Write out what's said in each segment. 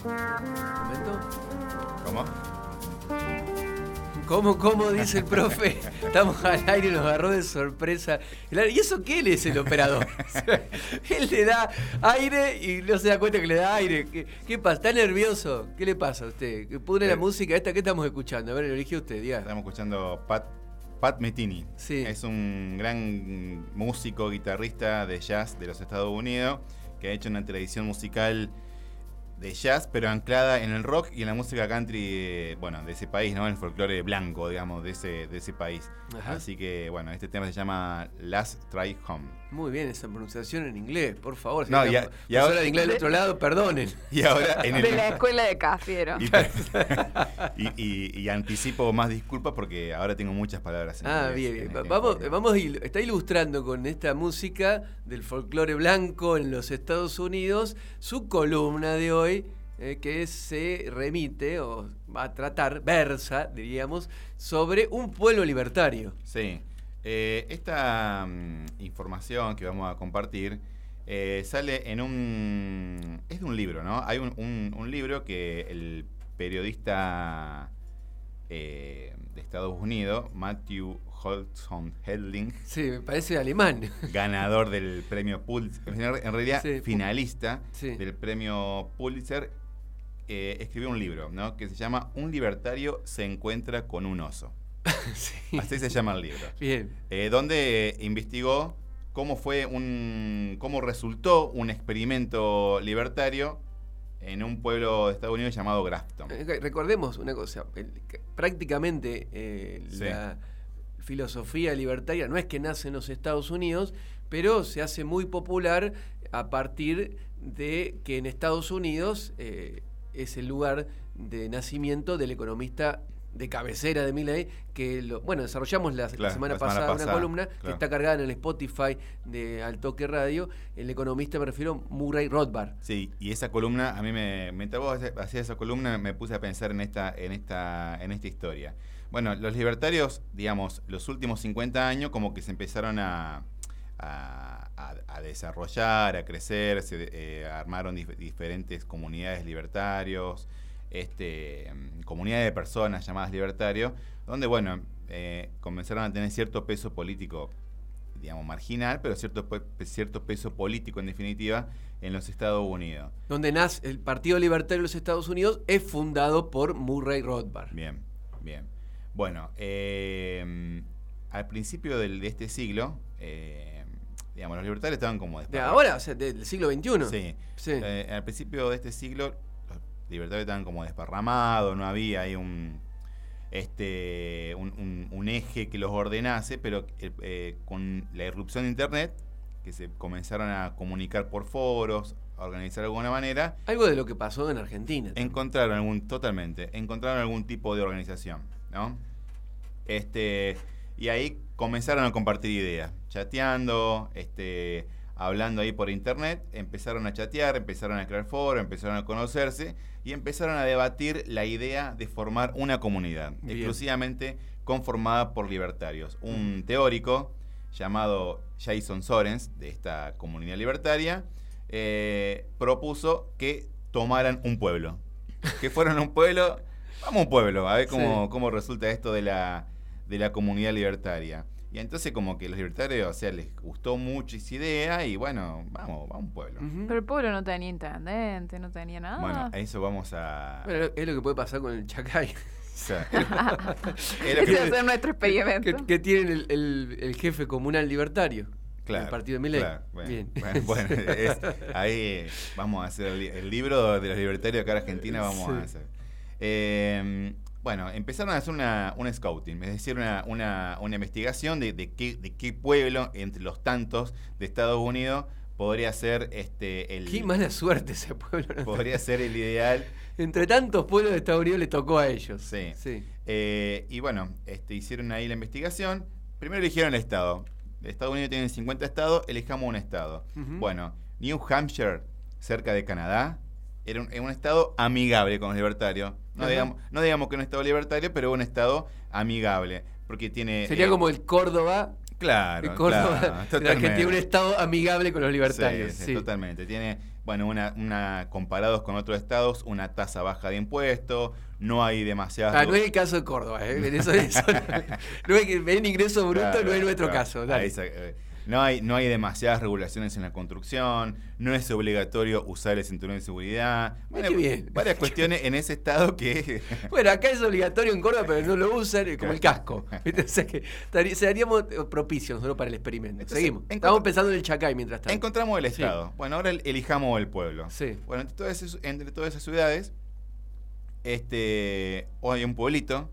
esto? ¿Cómo? ¿Cómo, cómo dice el profe? Estamos al aire y nos agarró de sorpresa. ¿Y eso qué él es el operador? él le da aire y no se da cuenta que le da aire. ¿Qué, pasa? ¿Está nervioso? ¿Qué le pasa a usted? Pone la eh, música esta que estamos escuchando. A ver, lo eligió usted, diga. Estamos escuchando Pat, Pat Metini. Sí. Es un gran músico, guitarrista de jazz de los Estados Unidos que ha hecho una tradición musical de jazz, pero anclada en el rock y en la música country, bueno, de ese país, ¿no? En el folclore blanco, digamos, de ese, de ese país. Así que, bueno, este tema se llama Last Try Home. Muy bien esa pronunciación en inglés, por favor. no, y, ahora de inglés del otro lado, perdonen. Y ahora en el, de la escuela de Cafiero. Y, anticipo más disculpas porque ahora tengo muchas palabras en Ah, bien, bien. vamos, vamos, está ilustrando con esta música del folclore blanco en los Estados Unidos su columna de hoy eh, que se remite o va a tratar, versa, diríamos, sobre un pueblo libertario. Sí. Eh, esta mm, información que vamos a compartir eh, sale en un... es de un libro, ¿no? Hay un, libro que el periodista de Estados Unidos, Matthew Holtzon Hedling. Sí, me parece alemán. Ganador del premio Pulitzer. En realidad, finalista del premio Pulitzer eh, escribió un libro, ¿no? Que se llama Un libertario se encuentra con un oso. Así se llama el libro. Bien. Eh, donde investigó cómo fue un. cómo resultó un experimento libertario en un pueblo de Estados Unidos llamado Grafton. Eh, recordemos una cosa, prácticamente la filosofía libertaria no es que nace en los Estados Unidos, pero se hace muy popular a partir de que en Estados Unidos es el lugar de nacimiento del economista de cabecera de Milley, que lo, bueno, desarrollamos la, semana, pasada, una columna que está cargada en el Spotify de Altoque Radio. El economista me refiero Murray Rothbard. Sí, y esa columna, a mí me, mientras vos hacías esa columna, me puse a pensar en esta, en esta, en esta historia. Bueno, los libertarios, digamos, los últimos 50 años como que se empezaron a, a, desarrollar, a crecer, se eh, armaron diferentes comunidades libertarios, este, comunidades de personas llamadas libertarios, donde, bueno, eh, comenzaron a tener cierto peso político, digamos, marginal, pero cierto, cierto peso político, en definitiva, en los Estados Unidos. Donde nace el Partido Libertario de los Estados Unidos es fundado por Murray Rothbard. Bien, bien. Bueno, eh, al principio de este siglo, Digamos, los libertarios estaban como ¿De ahora? O sea, del siglo XXI. Sí. Eh, al principio de este siglo, libertarios estaban como desparramados, no había ahí un este un, eje que los ordenase, pero eh, con la irrupción de Internet, que se comenzaron a comunicar por foros, a organizar de alguna manera. Algo de lo que pasó en Argentina. Encontraron algún, totalmente, encontraron algún tipo de organización, ¿no? Este, y ahí comenzaron a compartir ideas, chateando, este, hablando ahí por internet, empezaron a chatear, empezaron a crear foros, empezaron a conocerse y empezaron a debatir la idea de formar una comunidad, exclusivamente conformada por libertarios. Un teórico llamado Jason Sorens, de esta comunidad libertaria, eh, propuso que tomaran un pueblo. Que fueran un pueblo, vamos a un pueblo, a ver cómo, cómo resulta esto de la de la comunidad libertaria. Y entonces como que los libertarios, o sea, les gustó mucho esa idea y bueno, vamos, vamos a un pueblo. Pero el pueblo no tenía intendente, no tenía nada. Bueno, a eso vamos a... Bueno, es lo que puede pasar con el Chacay. Ese va a ser nuestro experimento. Que, tiene el, jefe comunal libertario. Claro, el partido de Milei. Bien. bueno, ahí vamos a hacer el, libro de los libertarios acá en Argentina, vamos a hacer. Eh, bueno, empezaron a hacer una, scouting, es decir, una, una, investigación de, de, qué, de qué pueblo entre los tantos de Estados Unidos podría ser este el. Qué mala suerte ese pueblo. Podría ser el ideal. Entre tantos pueblos de Estados Unidos le tocó a ellos. Sí. sí. Eh, y bueno, este, hicieron ahí la investigación. Primero eligieron el estado. Estados Unidos tiene 50 estados, elijamos un estado. Bueno, New Hampshire, cerca de Canadá, era un, estado amigable con los libertarios. No, digamos, no digamos que un estado libertario, pero un estado amigable. Porque tiene. Sería eh, como el Córdoba Claro, de Córdoba, claro, de totalmente. Argentina, un estado amigable con los libertarios. Sí, sí, sí. totalmente. Tiene, bueno, una, una, comparados con otros estados, una tasa baja de impuestos, no hay demasiadas... Ah, no es el caso de Córdoba, ¿eh? Eso- eso- no es que ven ingreso bruto, Claro, no es nuestro claro. caso. dale. Ahí eh, no hay, no hay demasiadas regulaciones en la construcción, no es obligatorio usar el cinturón de seguridad. Bueno, qué bien. varias cuestiones en ese estado que... Bueno, acá es obligatorio en Córdoba, pero no lo usan, como el casco. sea que seríamos propicios nosotros para el experimento. Entonces, Seguimos. Estamos pensando en el Chacay mientras tanto. Encontramos el Sí. estado. Bueno, ahora el- elijamos el pueblo. Sí. Bueno, entre todas, esas, entre todas esas ciudades, este, hoy hay un pueblito,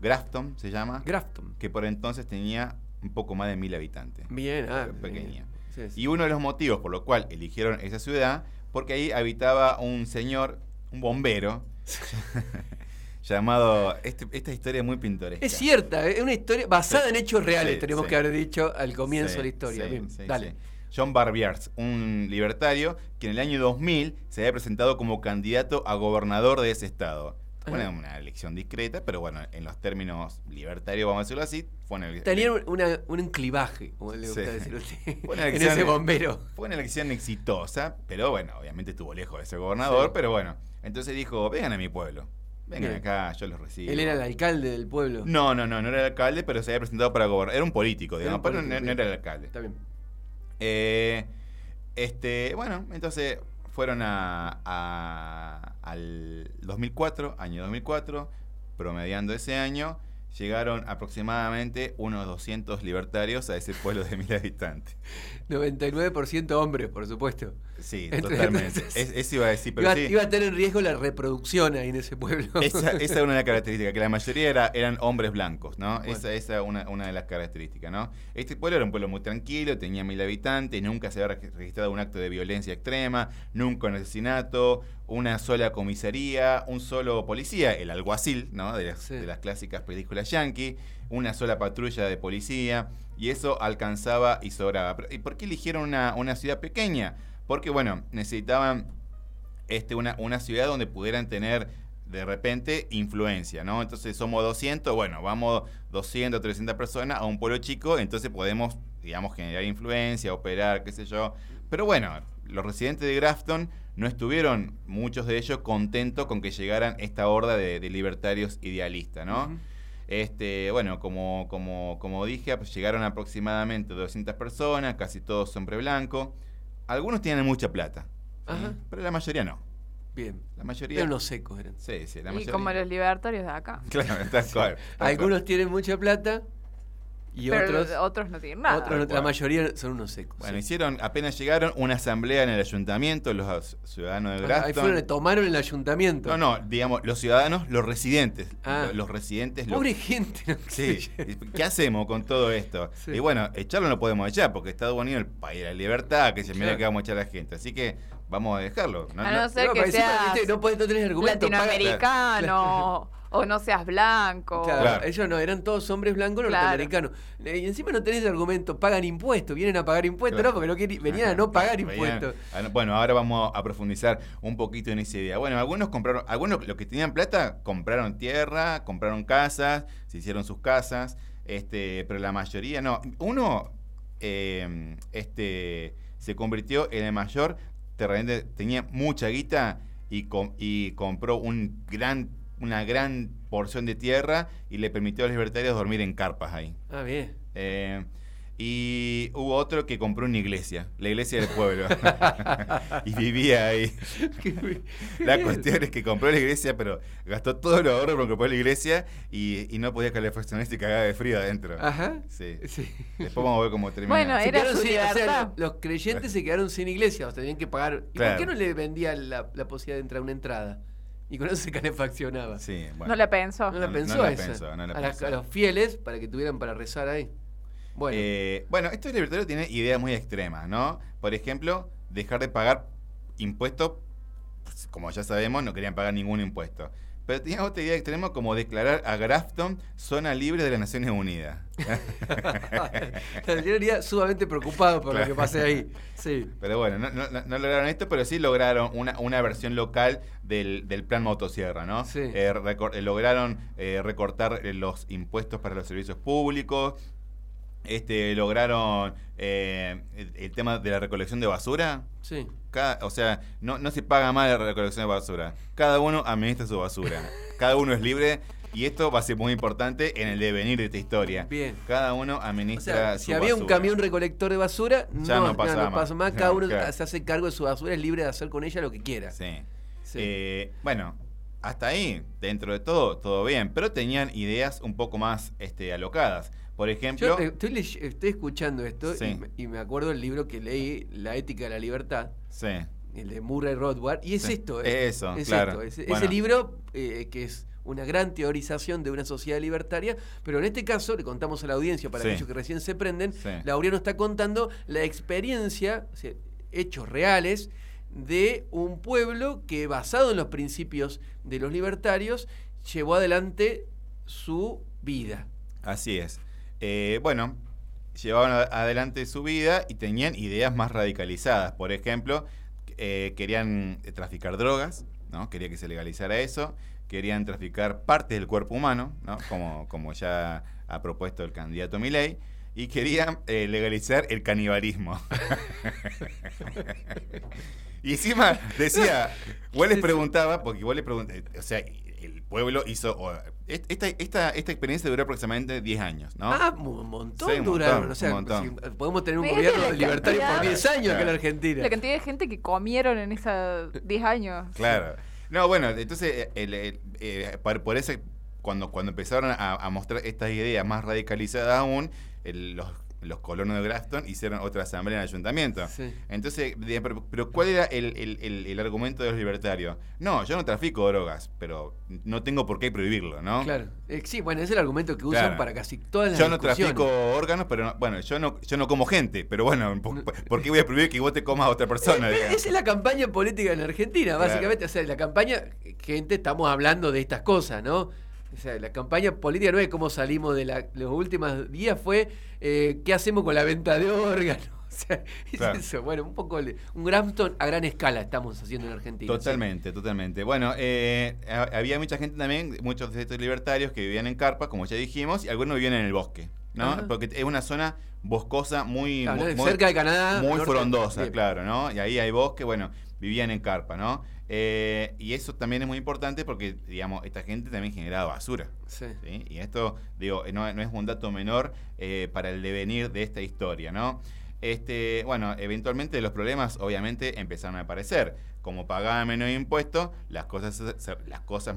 Grafton se llama, Grafton. que por entonces tenía un poco más de mil habitantes. Bien, ah. Pequeña. bien. Sí, sí. Y uno de los motivos por lo cual eligieron esa ciudad, porque ahí habitaba un señor, un bombero, llamado. este- esta historia es muy pintoresca. Es cierta, es una historia basada Sí. en hechos reales, tenemos que haber dicho al comienzo de la historia. Bien, dale. John Barbiers, un libertario que en el año 2000 se había presentado como candidato a gobernador de ese estado. Bueno, una elección discreta, pero bueno, en los términos libertarios, vamos a decirlo así, fue una, ele- Tenía una, un clivaje, como le gusta Sí. decir a usted, Fue una en elección- ese bombero. Fue una elección exitosa, pero bueno, obviamente estuvo lejos de ser gobernador, Sí. pero bueno. Entonces dijo, vengan a mi pueblo, vengan Bien. acá, yo los recibo. Él era el alcalde del pueblo. No, no, no, no era el alcalde, pero se había presentado para gobernar. Era un político, digamos, un pero no, era el alcalde. Está bien. Eh, este, bueno, entonces fueron a, a- al 2004, año 2004, promediando ese año, llegaron aproximadamente unos 200 libertarios a ese pueblo de mil habitantes. 99% hombres, por supuesto. Sí, Entre- totalmente. Es- eso iba a decir, pero Iba, sí. iba a tener en riesgo la reproducción ahí en ese pueblo. Esa, esa era una de las características, que la mayoría era- eran hombres blancos, ¿no? Bueno. Esa esa es una, una de las características, ¿no? Este pueblo era un pueblo muy tranquilo, tenía mil habitantes, nunca se había reg- registrado un acto de violencia extrema, nunca un asesinato, una sola comisaría, un solo policía, el alguacil, ¿no? De las, Sí. de las clásicas películas yankee, una sola patrulla de policía, y eso alcanzaba y sobraba. ¿Y por qué eligieron una, una ciudad pequeña? Porque, bueno, necesitaban este, una, una ciudad donde pudieran tener de repente influencia, ¿no? Entonces somos 200, bueno, vamos 200, 300 personas a un pueblo chico, entonces podemos, digamos, generar influencia, operar, qué sé yo. Pero bueno, los residentes de Grafton no estuvieron, muchos de ellos, contentos con que llegaran esta horda de, de libertarios idealistas, ¿no? Este, bueno, como, como, como dije, pues llegaron aproximadamente 200 personas, casi todos hombre blanco. Algunos tienen mucha plata, pero la mayoría no. Bien. La mayoría. Eran unos secos. Eran. Sí, sí, la Y mayoría. como los libertarios de acá. Claro, tal cual. tal Algunos cual. tienen mucha plata y Pero otros, otros no tienen nada. otros la mayoría son unos secos. Bueno, sí. hicieron, apenas llegaron, una asamblea en el ayuntamiento, los ciudadanos de Ah, Grafton. Ahí fueron, tomaron el ayuntamiento. No, no, digamos, los ciudadanos, los residentes. Ah. Lo- Los residentes. los- Pobre gente. ¿no? Sí, ¿qué hacemos con todo esto? Sí. Y bueno, echarlo no podemos echar porque Estados Unidos es el país de la libertad, que se mira que vamos a echar a la gente. Así que vamos a dejarlo. No, A no- no ser No, que viste, no no tenés argumento. latinoamericano o no seas blanco. Claro, Claro. ellos no, eran todos hombres blancos Claro. norteamericanos. Y encima no tenés argumento, pagan impuestos, vienen a pagar impuestos, Claro. no, porque no venían a no pagar impuestos. ah, no, Bueno, ahora vamos a profundizar un poquito en esa idea. Bueno, algunos compraron, algunos los que tenían plata compraron tierra, compraron casas, se hicieron sus casas, este, pero la mayoría no. Uno eh, este, se convirtió en el mayor terrateniente, tenía mucha guita y, com- y compró un gran, una gran porción de tierra y le permitió a los libertarios dormir en carpas ahí. Ah, bien. Eh, y hubo otro que compró una iglesia, la iglesia del pueblo. y vivía ahí. La Bien. cuestión es que compró la iglesia, pero gastó todo lo ahorro porque compró la iglesia y, y no podía calefaccionarse y cagaba de frío adentro. Ajá. Sí. Sí. Después vamos a ver cómo termina. Bueno, Se Era su sin- o sea, libertad. los creyentes se quedaron sin iglesia, o sea, tenían que pagar. ¿Y Claro. por qué no le vendían la, la posibilidad de entrar a una entrada? Y con eso se calefaccionaba. Sí, bueno. No la pensó. No la pensó esa. a, los fieles para que tuvieran para rezar ahí. Bueno, Eh, bueno, estos libertarios tienen ideas muy extremas, ¿no? Por ejemplo, dejar de pagar impuestos, pues, como ya sabemos, no querían pagar ningún impuesto. Pero tenían otra idea extrema como declarar a Grafton zona libre de las Naciones Unidas. yo estaría sumamente preocupado por lo que pasé ahí. Sí. Pero bueno, no, no- no lograron esto, pero sí lograron una, una versión local del, del plan motosierra, ¿no? Sí. Eh, recor- eh, lograron eh, recortar los impuestos para los servicios públicos, este, lograron eh, el, el tema de la recolección de basura. Sí. Cada- o sea, no, no se paga más la recolección de basura. Cada uno administra su basura. Cada uno es libre. Y esto va a ser muy importante en el devenir de esta historia. Bien. Cada uno O administra sea, su si había un basura. camión recolector de basura, Ya no, no pasa no pasa más. Cada uno Claro. se hace cargo de su basura, es libre de hacer con ella lo que quiera. Sí. Sí. Eh, bueno, hasta ahí, dentro de todo, todo bien. Pero tenían ideas un poco más este, alocadas. Por ejemplo. Yo eh, estoy, ley- estoy escuchando esto Sí. y, me, y me acuerdo del libro que leí, La ética de la libertad, sí. el de Murray Rothbard, y es Sí, esto. eh, eso, es claro. esto, es- Bueno. Ese libro eh, que es una gran teorización de una sociedad libertaria, pero en este caso, le contamos a la audiencia, para Sí. aquellos que recién se prenden. Laureano está contando la experiencia, o sea, hechos reales, de un pueblo que, basado en los principios de los libertarios, llevó adelante su vida. Así es. Eh, bueno, llevaban adelante su vida y tenían ideas más radicalizadas. Por ejemplo, eh, querían traficar drogas, ¿no? Quería que se legalizara eso. Querían traficar partes del cuerpo humano, ¿no? Como, como ya ha propuesto el candidato Milei. Y querían eh, legalizar el canibalismo. y encima decía, igual les preguntaba, porque igual le pregunté, o sea, el pueblo hizo... o- esta, esta, esta experiencia duró aproximadamente 10 años, ¿no? Ah, un montón Sí, un duraron. montón, o sea, un montón. si podemos tener un Fíjate gobierno libertario por cantidad- 10 años acá en. Argentina. La cantidad de gente que comieron en esos 10 años. Claro. No, bueno, entonces, eh, el- el- eh, por, por eso, cuando, cuando empezaron a, a mostrar estas ideas más radicalizadas aún, el- los, los colonos de Grafton hicieron otra asamblea en el ayuntamiento. Sí. Entonces, de- pero, pero ¿cuál era el, el- el- el argumento de los libertarios? No, yo no trafico drogas, pero no tengo por qué prohibirlo, ¿no? Claro. Eh, sí, bueno, es el argumento que usan Claro. para casi todas las Yo no trafico órganos, pero no- bueno, yo no, yo no como gente, pero bueno, ¿por, por qué voy a prohibir que vos te comas a otra persona? Eh? Esa es la campaña política en Argentina, Claro. básicamente. O sea, la campaña, gente, estamos hablando de estas cosas, ¿no? O sea, la campaña política no es cómo salimos de la, los últimos días, fue eh, qué hacemos con la venta de órganos. O sea, es Claro. eso. Bueno, un poco un Grafton a gran escala estamos haciendo en Argentina. sí. Totalmente, totalmente. Bueno, eh, ha- había mucha gente también, muchos de estos libertarios que vivían en carpa, como ya dijimos, y algunos vivían en el bosque, ¿no? Ajá. Porque es una zona boscosa muy, Claro, muy- cerca de Canadá. muy frondosa, claro, ¿no? Y ahí hay bosque, bueno, vivían en carpa, ¿no? Eh, y eso también es muy importante porque, digamos, esta gente también generaba basura. Sí. ¿sí? Y esto, digo, no, no es un dato menor eh, para el devenir de esta historia, ¿no? Este, bueno, eventualmente los problemas obviamente empezaron a aparecer. Como pagaban menos impuestos, las cosas, las cosas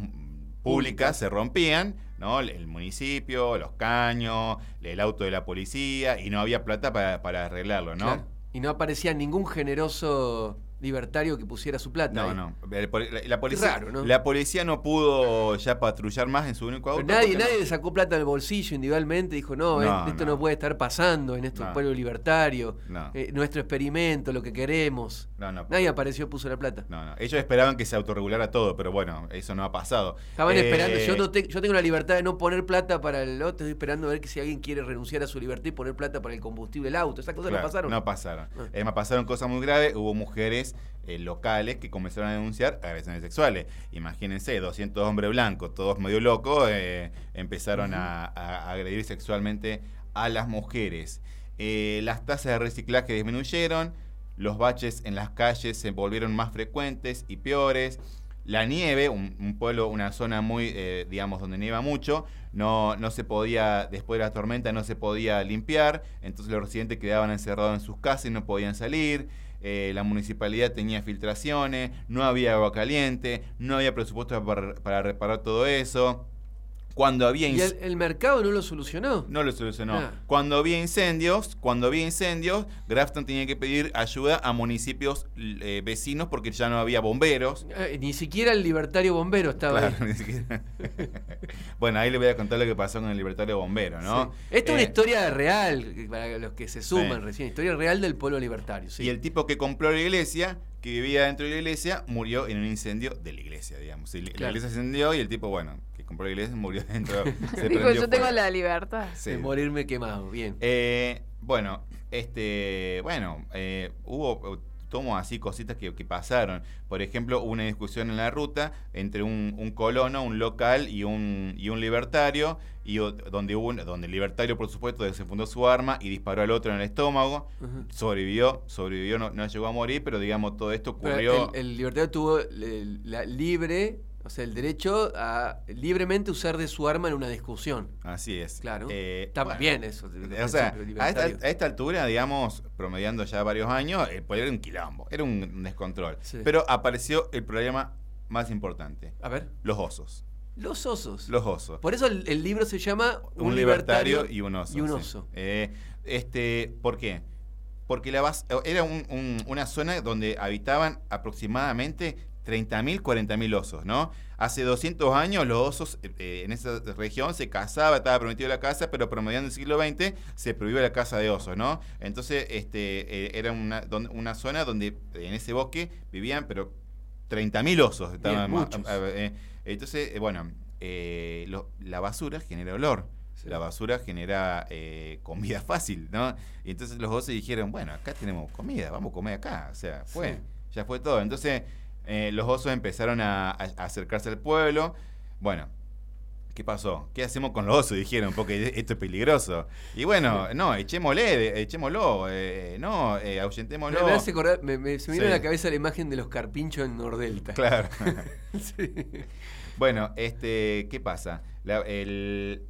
públicas se rompían, ¿no? El- El municipio, los caños, el auto de la policía, y no había plata para, para arreglarlo, ¿no? Claro. Y no aparecía ningún generoso libertario que pusiera su plata. No, ahí. no. La, la policía, raro, ¿no? la policía no pudo ya patrullar más en su único auto. Pero nadie, no- nadie le sacó plata del bolsillo individualmente, dijo, no, No, es- esto no. puede estar pasando en pueblos libertarios, No. eh, nuestro experimento, lo que queremos. Nadie apareció, puso la plata. No, no. Ellos esperaban que se autorregulara todo, pero bueno, eso no ha pasado. Estaban Eh, esperando, yo, no te- yo tengo la libertad de no poner plata para el otro, estoy esperando a ver que si alguien quiere renunciar a su libertad y poner plata para el combustible del auto. Esas cosas claro, no pasaron. No pasaron. Ah. Es más, pasaron cosas muy graves. Hubo mujeres eh, locales que comenzaron a denunciar agresiones sexuales. Imagínense, 200 hombres blancos, todos medio locos, eh, empezaron a, a agredir sexualmente a las mujeres. Eh, las tasas de reciclaje disminuyeron, los baches en las calles se volvieron más frecuentes y peores. La nieve, un, un pueblo, una zona muy, digamos, donde nieva mucho, no, no se podía, después de la tormenta no se podía limpiar, entonces los residentes quedaban encerrados en sus casas y no podían salir. Eh, la municipalidad tenía filtraciones, no había agua caliente, no había presupuesto para, para reparar todo eso. Cuando había ¿Y el, el mercado no lo solucionó? no lo solucionó. Ah. Cuando había incendios, cuando había incendios, Grafton tenía que pedir ayuda a municipios eh, vecinos porque ya no había bomberos. Eh, ni siquiera el libertario bombero estaba Claro, ahí. ni siquiera- bueno, ahí le voy a contar lo que pasó con el libertario bombero, ¿no? Sí. Esto es una Eh, historia real, para los que se suman Sí. recién, historia real del pueblo libertario. sí. Y el tipo que compró la iglesia, que vivía dentro de la iglesia, murió en un incendio de la iglesia, digamos. La Claro. iglesia se incendió y el tipo, bueno, compró la iglesia murió dentro. se Dijo, yo tengo la libertad. Sí. De morirme quemado, bien. Eh, bueno, este, bueno, eh, hubo tomo así cositas que, que pasaron. Por ejemplo, hubo una discusión en la ruta entre un, un colono, un local y un, y un libertario, y donde hubo un- donde el libertario, por supuesto, desenfundó su arma y disparó al otro en el estómago. Sobrevivió, sobrevivió, no, no llegó a morir, pero digamos, todo esto ocurrió. el, el libertario tuvo la libre, sea, el derecho a libremente usar de su arma en una discusión. Así es. Claro. Eh, Está bueno, bien eso. O sea, a esta, a esta altura, digamos, promediando ya varios años, el poder era un quilombo, era un, descontrol. Sí. Pero apareció el problema más importante, A ver, los osos. los osos. Los osos. Por eso el, el libro se llama un, libertario, y un oso. Y un sí. oso. Eh, este, ¿Por qué? Porque la bas- era un- un- una zona donde habitaban aproximadamente 30.000, 40.000 osos, ¿no? Hace 200 años los osos eh, eh, en esa región se cazaba, estaba permitido la caza, pero promediando el siglo XX se prohibió la caza de osos, ¿no? Entonces este, eh, era una, don- una zona donde en ese bosque vivían, pero 30.000 osos. Estaban, Bien, eh, eh, entonces, bueno, lo- la basura genera olor. Sí. La basura genera eh, comida fácil, ¿no? Y entonces los osos dijeron, bueno, acá tenemos comida, vamos a comer acá. O sea, fue, Sí. ya fue todo. Entonces eh, los osos empezaron a, a- a acercarse al pueblo. Bueno, ¿qué pasó? ¿Qué hacemos con los osos? Dijeron, porque esto es peligroso. Y bueno, no, echémosle, echémoslo, eh, no, eh, ahuyentémoslo. me hace acordar- me- me- se me vino Sí. a la cabeza la imagen de los carpinchos en Nordelta. Claro. Sí. Bueno, este, ¿qué pasa? La- el-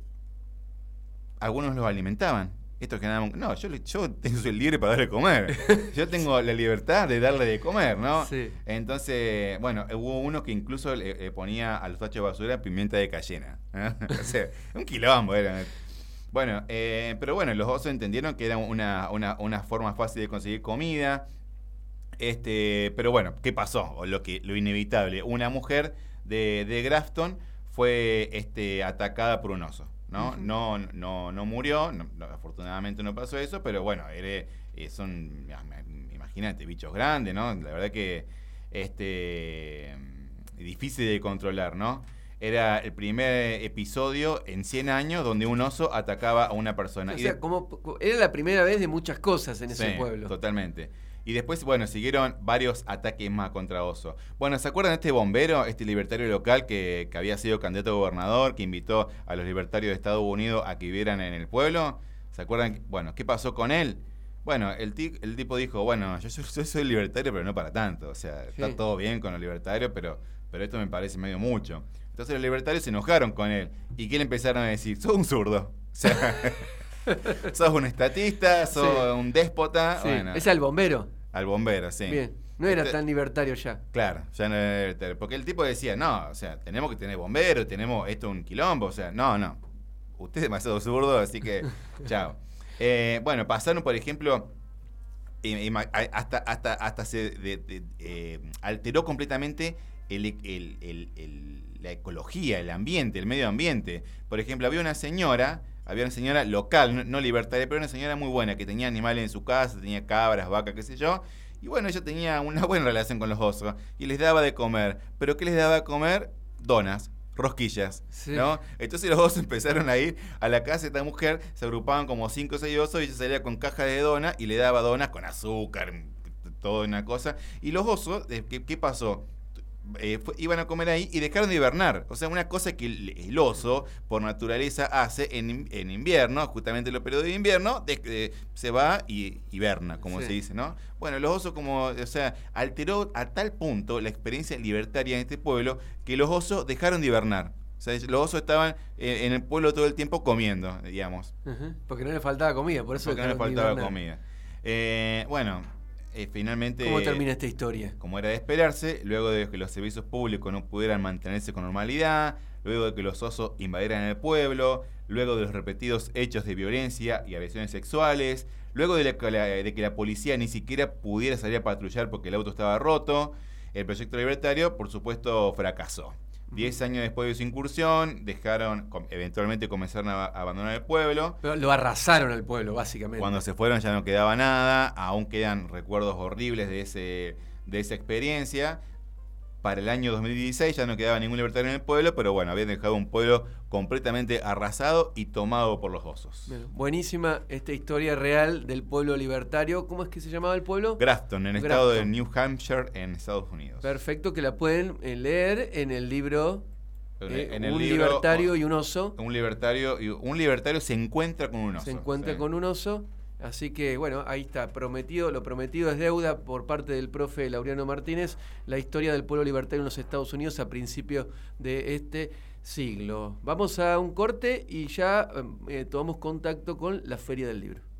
algunos los alimentaban. Estos que nada, no, yo, yo tengo soy libre para darle de comer. Yo tengo la libertad de darle de comer, ¿no? Sí. Entonces, bueno, hubo uno que incluso le, le ponía a los tachos de basura pimienta de cayena. ¿eh? o sea, un quilombo era. Bueno, eh, pero bueno, los osos entendieron que era una, una, una forma fácil de conseguir comida. Este, pero bueno, ¿qué pasó? O lo que lo inevitable, una mujer de, de Grafton fue este, atacada por un oso. ¿No? Ujú. no, no, no murió, no- no, afortunadamente no pasó eso, pero bueno, era- eh, son, imagínate, bichos grandes, ¿no? La verdad que este difícil de controlar, ¿no? Era el primer episodio en 100 años donde un oso atacaba a una persona. O Y sea, de- como, era la primera vez de muchas cosas en ese pueblo. Totalmente. Y después, bueno, siguieron varios ataques más contra Oso. Bueno, ¿se acuerdan de este bombero, este libertario local que, que había sido candidato a gobernador, que invitó a los libertarios de Estados Unidos a que vivieran en el pueblo? ¿Se acuerdan? Bueno, ¿qué pasó con él? Bueno, el, ti- el tipo dijo, bueno, yo, soy- yo soy libertario, pero no para tanto. O sea, está Sí. todo bien con los libertarios, pero, pero esto me parece medio mucho. Entonces los libertarios se enojaron con él. ¿Y qué le empezaron a decir? Sos un zurdo. O sea, sos un estatista, sos Sí. un déspota. Sí, Bueno, Es al bombero. al bombero, sí. Bien. No era Este- tan libertario ya. Claro, ya no era libertario. Porque el tipo decía, no, o sea, tenemos que tener bomberos, tenemos esto un quilombo, o sea, no, no. Usted es demasiado zurdo, así que, chao. Eh, bueno, pasaron, por ejemplo, hasta, hasta, hasta se de- de- eh, alteró completamente el, el- el- el- la ecología, el ambiente, el medio ambiente. Por ejemplo, había una señora, había una señora local, no, no libertaria, pero una señora muy buena, que tenía animales en su casa, tenía cabras, vacas, qué sé yo. Y bueno, ella tenía una buena relación con los osos y les daba de comer. ¿Pero qué les daba de comer? Donas, rosquillas, Sí. ¿no? Entonces los osos empezaron a ir a la casa de esta mujer, se agrupaban como cinco o seis osos y ella salía con cajas de donas y le daba donas con azúcar, toda una cosa. Y los osos, eh, ¿qué, qué pasó? Eh, fue- iban a comer ahí y dejaron de hibernar. O sea, una cosa que el, el oso, por naturaleza, hace en, en invierno, justamente en los periodos de invierno, de- se va y hiberna, como Sí. se dice, ¿no? Bueno, los osos, como, o sea, alteró a tal punto la experiencia libertaria en este pueblo que los osos dejaron de hibernar. O sea, los osos estaban eh, en el pueblo todo el tiempo comiendo, digamos. Porque no le faltaba comida, por eso Porque no le dejaron de faltaba comida. Eh, bueno, eh, finalmente. ¿Cómo termina esta historia? Como era de esperarse, luego de que los servicios públicos no pudieran mantenerse con normalidad, luego de que los osos invadieran el pueblo, luego de los repetidos hechos de violencia y agresiones sexuales, luego de, la- de que la policía ni siquiera pudiera salir a patrullar porque el auto estaba roto, el proyecto libertario, por supuesto, fracasó. Diez años después de su incursión, dejaron, eventualmente comenzaron a, a abandonar el pueblo. Pero lo arrasaron al pueblo, básicamente. Cuando se fueron ya no quedaba nada, aún quedan recuerdos horribles de, ese, de esa experiencia. Para el año 2016 ya no quedaba ningún libertario en el pueblo, pero bueno, habían dejado un pueblo completamente arrasado y tomado por los osos. buenísima esta historia real del pueblo libertario. ¿Cómo es que se llamaba el pueblo? Grafton, en el estado de New Hampshire, en Estados Unidos. Perfecto, que la pueden eh, leer en el libro eh, un libertario y un oso. Un libertario, y un libertario se encuentra con un oso. Se encuentra con un oso. Así que bueno, ahí está, prometido, lo prometido es deuda por parte del profe Laureano Martínez, la historia del pueblo libertario en los Estados Unidos a principios de este siglo. Vamos a un corte y ya eh, tomamos contacto con la Feria del Libro.